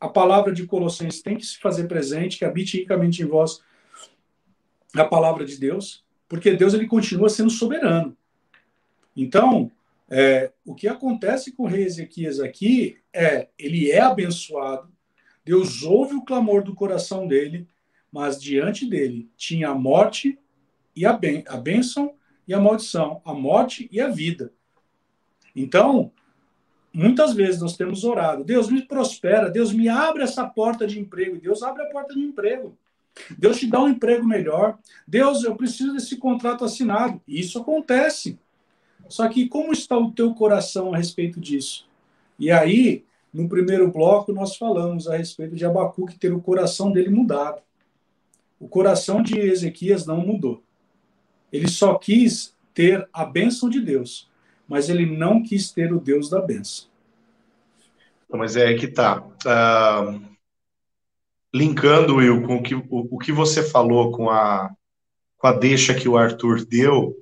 a palavra de Colossenses tem que se fazer presente, que habite ricamente em vós a palavra de Deus, porque Deus ele continua sendo soberano. Então, é, o que acontece com o rei Ezequias aqui é, ele é abençoado, Deus ouve o clamor do coração dele, mas diante dele tinha a morte e a, ben, a bênção e a maldição, a morte e a vida. Então, muitas vezes nós temos orado, Deus me prospera, Deus me abre essa porta de emprego, e Deus abre a porta de emprego. Deus te dá um emprego melhor. Deus, eu preciso desse contrato assinado. Isso acontece. Só que como está o teu coração a respeito disso? E aí, no primeiro bloco, nós falamos a respeito de Abacuque ter o coração dele mudado. O coração de Ezequias não mudou. Ele só quis ter a bênção de Deus mas ele não quis ter o Deus da benção. Mas é que tá. Uh, linkando, Will, com o que, o, o, que você falou, com a, com a deixa que o Arthur deu,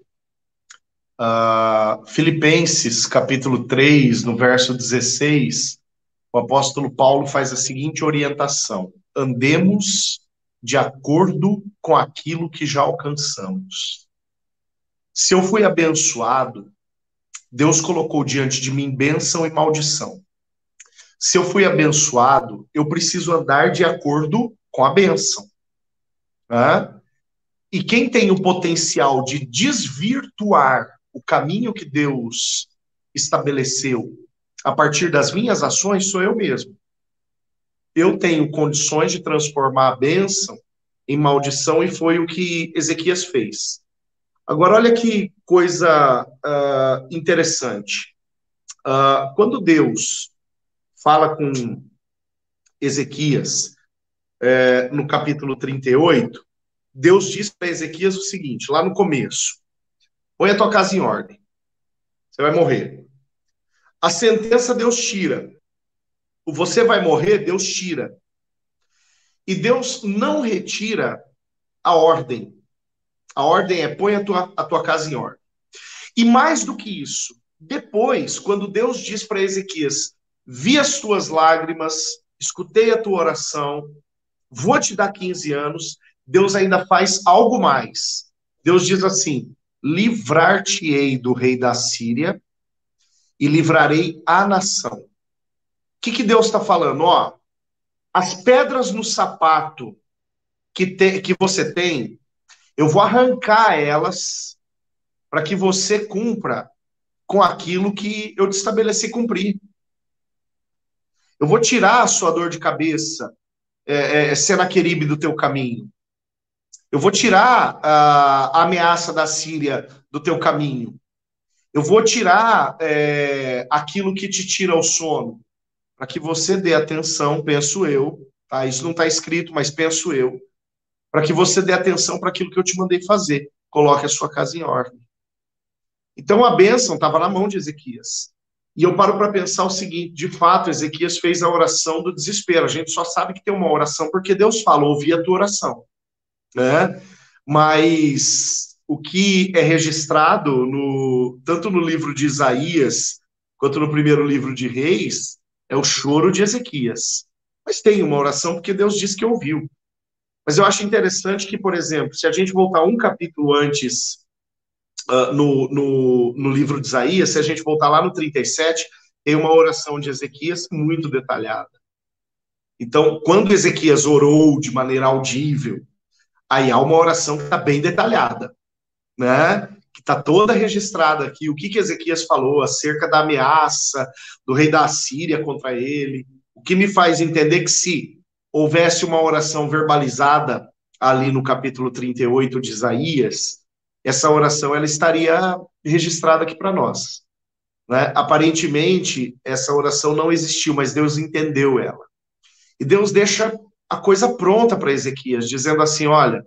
uh, Filipenses, capítulo 3, no verso 16, o apóstolo Paulo faz a seguinte orientação: andemos de acordo com aquilo que já alcançamos. Se eu fui abençoado, Deus colocou diante de mim bênção e maldição. Se eu fui abençoado, eu preciso andar de acordo com a bênção. Né? E quem tem o potencial de desvirtuar o caminho que Deus estabeleceu a partir das minhas ações sou eu mesmo. Eu tenho condições de transformar a bênção em maldição e foi o que Ezequias fez. Agora, olha que coisa uh, interessante. Uh, quando Deus fala com Ezequias, é, no capítulo 38, Deus diz para Ezequias o seguinte, lá no começo: põe a tua casa em ordem, você vai morrer. A sentença Deus tira. O você vai morrer, Deus tira. E Deus não retira a ordem. A ordem é põe a tua, a tua casa em ordem. E mais do que isso, depois, quando Deus diz para Ezequias: Vi as tuas lágrimas, escutei a tua oração, vou te dar 15 anos, Deus ainda faz algo mais. Deus diz assim: livrar-te-ei do rei da Síria e livrarei a nação. O que, que Deus está falando? Ó, as pedras no sapato que, te, que você tem, eu vou arrancar elas para que você cumpra com aquilo que eu te estabeleci cumprir. Eu vou tirar a sua dor de cabeça, é, é, Senaqueribe, do teu caminho. Eu vou tirar a, a, ameaça da Síria do teu caminho. Eu vou tirar é, aquilo que te tira o sono, para que você dê atenção, penso eu, tá? Isso não está escrito, mas penso eu, para que você dê atenção para aquilo que eu te mandei fazer. Coloque a sua casa em ordem. Então a bênção estava na mão de Ezequias. E eu paro para pensar o seguinte: de fato, Ezequias fez a oração do desespero. A gente só sabe que tem uma oração porque Deus falou, ouvi a tua oração. Né? Mas o que é registrado no, tanto no livro de Isaías quanto no primeiro livro de Reis é o choro de Ezequias. Mas tem uma oração porque Deus disse que ouviu. Mas eu acho interessante que, por exemplo, se a gente voltar um capítulo antes uh, no, no, no livro de Isaías, se a gente voltar lá no 37, tem uma oração de Ezequias muito detalhada. Então, quando Ezequias orou de maneira audível, aí há uma oração que está bem detalhada, né? Que está toda registrada aqui. O que, que Ezequias falou acerca da ameaça do rei da Síria contra ele. O que me faz entender que se houvesse uma oração verbalizada ali no capítulo 38 de Isaías, essa oração ela estaria registrada aqui para nós. Né? Aparentemente, essa oração não existiu, mas Deus entendeu ela. E Deus deixa a coisa pronta para Ezequias, dizendo assim: olha,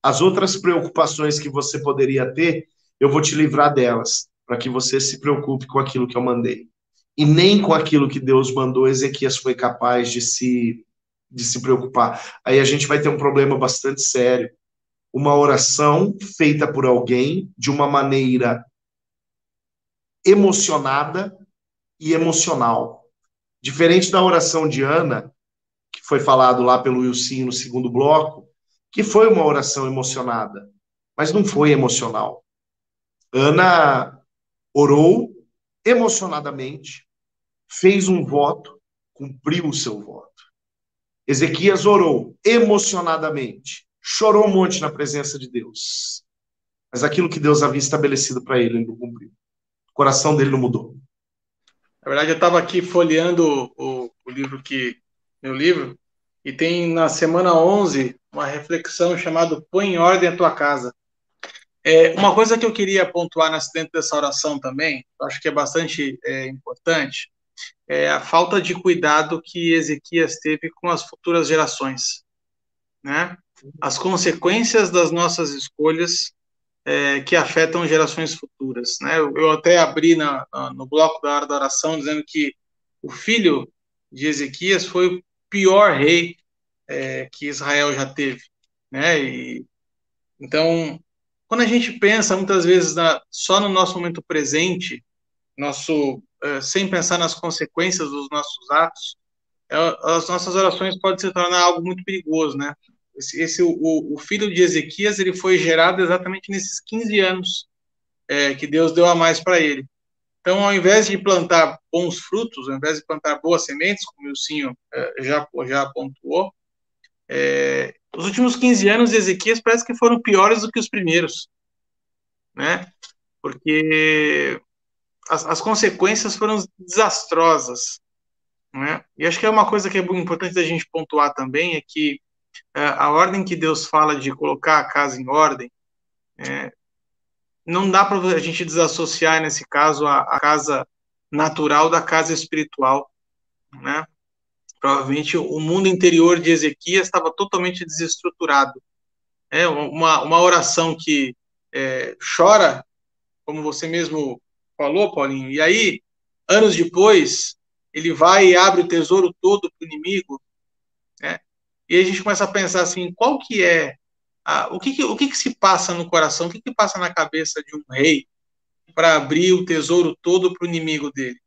as outras preocupações que você poderia ter, eu vou te livrar delas, para que você se preocupe com aquilo que eu mandei. E nem com aquilo que Deus mandou, Ezequias foi capaz de se, de se preocupar. Aí a gente vai ter um problema bastante sério uma oração feita por alguém de uma maneira emocionada e emocional. Diferente da oração de Ana, que foi falado lá pelo Wilson no segundo bloco, que foi uma oração emocionada, mas não foi emocional. Ana orou emocionadamente, fez um voto, cumpriu o seu voto. Ezequias orou emocionadamente, chorou um monte na presença de Deus. Mas aquilo que Deus havia estabelecido para ele, ele não cumpriu. O coração dele não mudou. Na verdade, eu estava aqui folheando o, o, livro que. meu livro, e tem na semana 11 uma reflexão chamada Põe em ordem a tua casa. É, uma coisa que eu queria pontuar dentro dessa oração também, acho que é bastante é, importante, é a falta de cuidado que Ezequias teve com as futuras gerações. Né? as consequências das nossas escolhas é, que afetam gerações futuras. Né? Eu, eu até abri na, na, no bloco da hora da oração dizendo que o filho de Ezequias foi o pior rei é, que Israel já teve. Né? E, então, quando a gente pensa muitas vezes na, só no nosso momento presente, nosso, sem pensar nas consequências dos nossos atos, é, as nossas orações podem se tornar algo muito perigoso, né? Esse, esse o, o, filho de Ezequias ele foi gerado exatamente nesses 15 anos é, que Deus deu a mais para ele. Então, ao invés de plantar bons frutos, ao invés de plantar boas sementes, como o Sinho é, já, já pontuou, é, os últimos 15 anos de Ezequias parece que foram piores do que os primeiros, né? Porque as, as consequências foram desastrosas, né? E acho que é uma coisa que é importante da gente pontuar também é que é, a ordem que Deus fala de colocar a casa em ordem, é, não dá para a gente desassociar, nesse caso, a, a, casa natural da casa espiritual. Né? Provavelmente o mundo interior de Ezequias estava totalmente desestruturado. É uma, uma oração que é, chora, como você mesmo falou, Paulinho, e aí, anos depois, ele vai e abre o tesouro todo para o inimigo, né? e a gente começa a pensar assim, qual que é, a, o, que, que o que, que, se passa no coração, o que, que passa na cabeça de um rei para abrir o tesouro todo para o inimigo dele?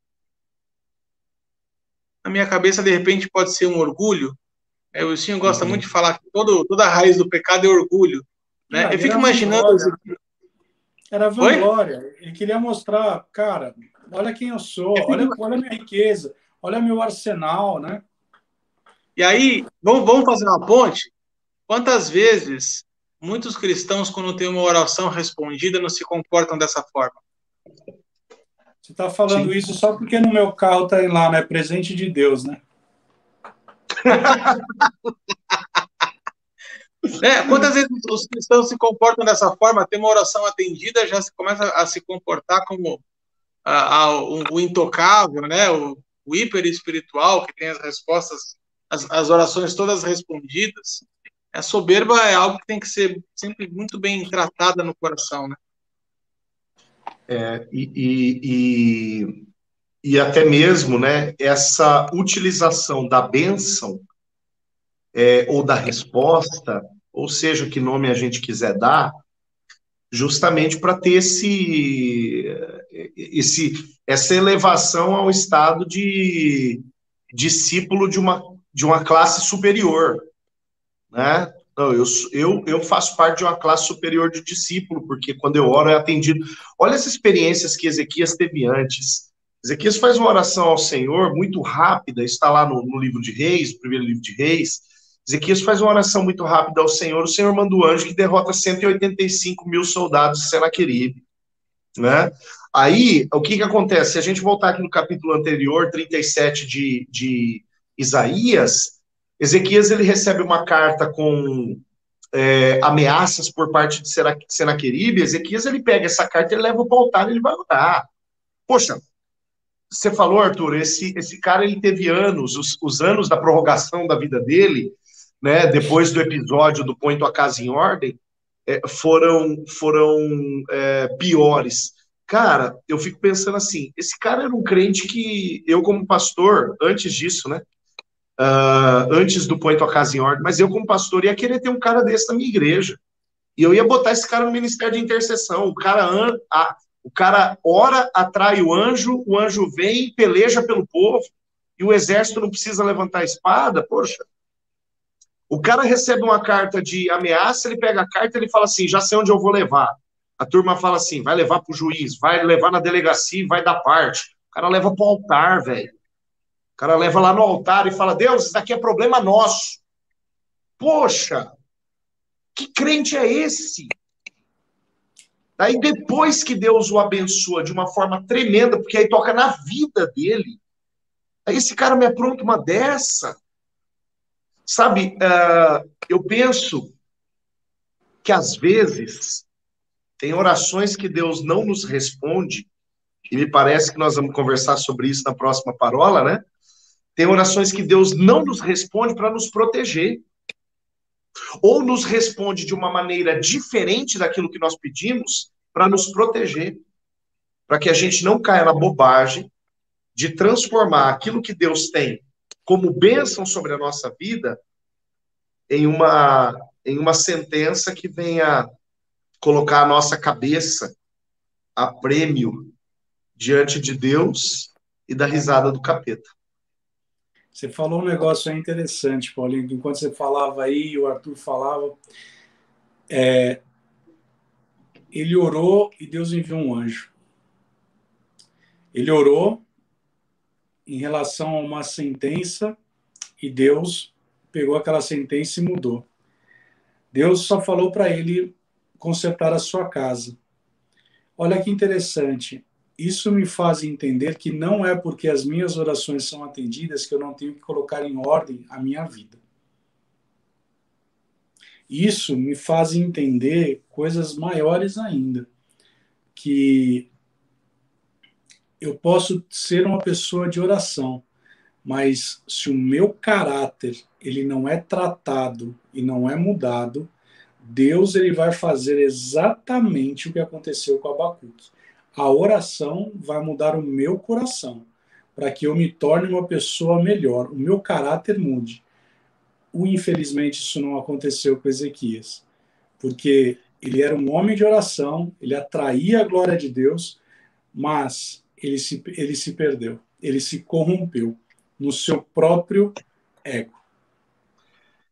Na minha cabeça, de repente, pode ser um orgulho. É, o senhor gosta uhum. muito de falar que todo, toda a raiz do pecado é orgulho. Né? Ah, Eu fico imaginando. Era vanglória. Ele queria mostrar, cara, olha quem eu sou, olha, olha a minha riqueza, olha meu arsenal, né? E aí, vamos, vamos fazer uma ponte? Quantas vezes muitos cristãos, quando tem uma oração respondida, não se comportam dessa forma? Você está falando Sim. isso só porque no meu carro está lá, né? Presente de Deus, né? É, quantas vezes os cristãos se comportam dessa forma? Tem uma oração atendida, já se começa a se comportar como a, a, o, o, intocável, né? O, o hiper espiritual que tem as respostas, as, as orações todas respondidas. A soberba é algo que tem que ser sempre muito bem tratada no coração, né? É, e, e, e, e, até mesmo né, essa utilização da bênção é, ou da resposta, ou seja, que nome a gente quiser dar, justamente para ter esse, esse, essa elevação ao estado de discípulo de uma, de uma classe superior. Né? Não, eu, eu, eu faço parte de uma classe superior de discípulo, porque quando eu oro é atendido. Olha as experiências que Ezequias teve antes. Ezequias faz uma oração ao Senhor muito rápida, está lá no, no livro de Reis, primeiro livro de Reis. Ezequias faz uma oração muito rápida ao Senhor, o Senhor manda o anjo que derrota 185 mil soldados de Senaqueribe, né? Aí, o que que acontece? Se a gente voltar aqui no capítulo anterior, 37 de, de Isaías, Ezequias ele recebe uma carta com é, ameaças por parte de Senaqueribe, Ezequias ele pega essa carta, ele leva para o altar e ele vai orar. Poxa, você falou, Arthur, esse, esse cara ele teve anos, os, os anos da prorrogação da vida dele, né, depois do episódio do Põe Tua Casa em Ordem, é, foram, foram é, piores. Cara, eu fico pensando assim, esse cara era um crente que eu, como pastor, antes disso, né, uh, antes do Põe Tua Casa em Ordem, mas eu, como pastor, ia querer ter um cara desse na minha igreja. E eu ia botar esse cara no ministério de intercessão. O cara, a, o cara ora, atrai o anjo, o anjo vem, peleja pelo povo, e o exército não precisa levantar a espada. Poxa, o cara recebe uma carta de ameaça, ele pega a carta e ele fala assim: já sei onde eu vou levar. A turma fala assim: vai levar para o juiz, vai levar na delegacia vai dar parte. O cara leva para o altar, velho. O cara leva lá no altar e fala: Deus, isso daqui é problema nosso. Poxa, que crente é esse? Daí depois que Deus o abençoa de uma forma tremenda, porque aí toca na vida dele, aí esse cara me apronta uma dessa. Sabe, uh, eu penso que às vezes tem orações que Deus não nos responde, e me parece que nós vamos conversar sobre isso na próxima parola, né? Tem orações que Deus não nos responde para nos proteger. Ou nos responde de uma maneira diferente daquilo que nós pedimos para nos proteger. Para que a gente não caia na bobagem de transformar aquilo que Deus tem como bênção sobre a nossa vida em uma, em uma sentença que venha colocar a nossa cabeça a prêmio diante de Deus e da risada do capeta. Você falou um negócio aí interessante, Paulinho. Enquanto você falava aí, o Arthur falava, é, ele orou e Deus enviou um anjo. Ele orou em relação a uma sentença e Deus pegou aquela sentença e mudou. Deus só falou para ele consertar a sua casa. Olha que interessante. Isso me faz entender que não é porque as minhas orações são atendidas que eu não tenho que colocar em ordem a minha vida. Isso me faz entender coisas maiores ainda, que eu posso ser uma pessoa de oração, mas se o meu caráter ele não é tratado e não é mudado, Deus ele vai fazer exatamente o que aconteceu com Abacuque. A oração vai mudar o meu coração para que eu me torne uma pessoa melhor, o meu caráter mude. O infelizmente isso não aconteceu com Ezequias, porque ele era um homem de oração, ele atraía a glória de Deus, mas ele se, ele se perdeu, ele se corrompeu no seu próprio ego.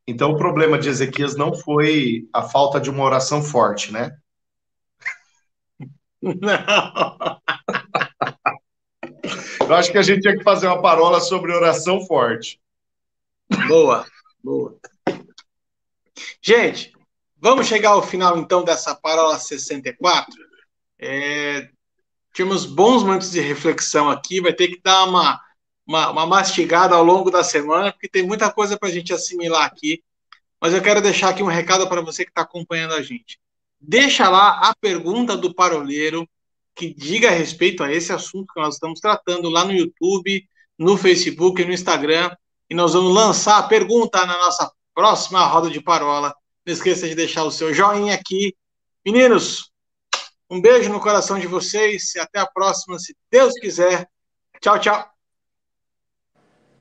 Então o problema de Ezequias não foi a falta de uma oração forte, né? Não. Eu acho que a gente tinha que fazer uma parola sobre oração forte. Boa, boa. Gente, vamos chegar ao final então dessa parola 64. É, tivemos bons momentos de reflexão aqui, vai ter que dar uma, uma, uma mastigada ao longo da semana, porque tem muita coisa para a gente assimilar aqui. Mas eu quero deixar aqui um recado para você que está acompanhando a gente. Deixa lá a pergunta do paroleiro que diga a respeito a esse assunto que nós estamos tratando lá no YouTube, no Facebook e no Instagram. E nós vamos lançar a pergunta na nossa próxima roda de parola. Não esqueça de deixar o seu joinha aqui. Meninos, um beijo no coração de vocês e até a próxima, se Deus quiser. Tchau, tchau.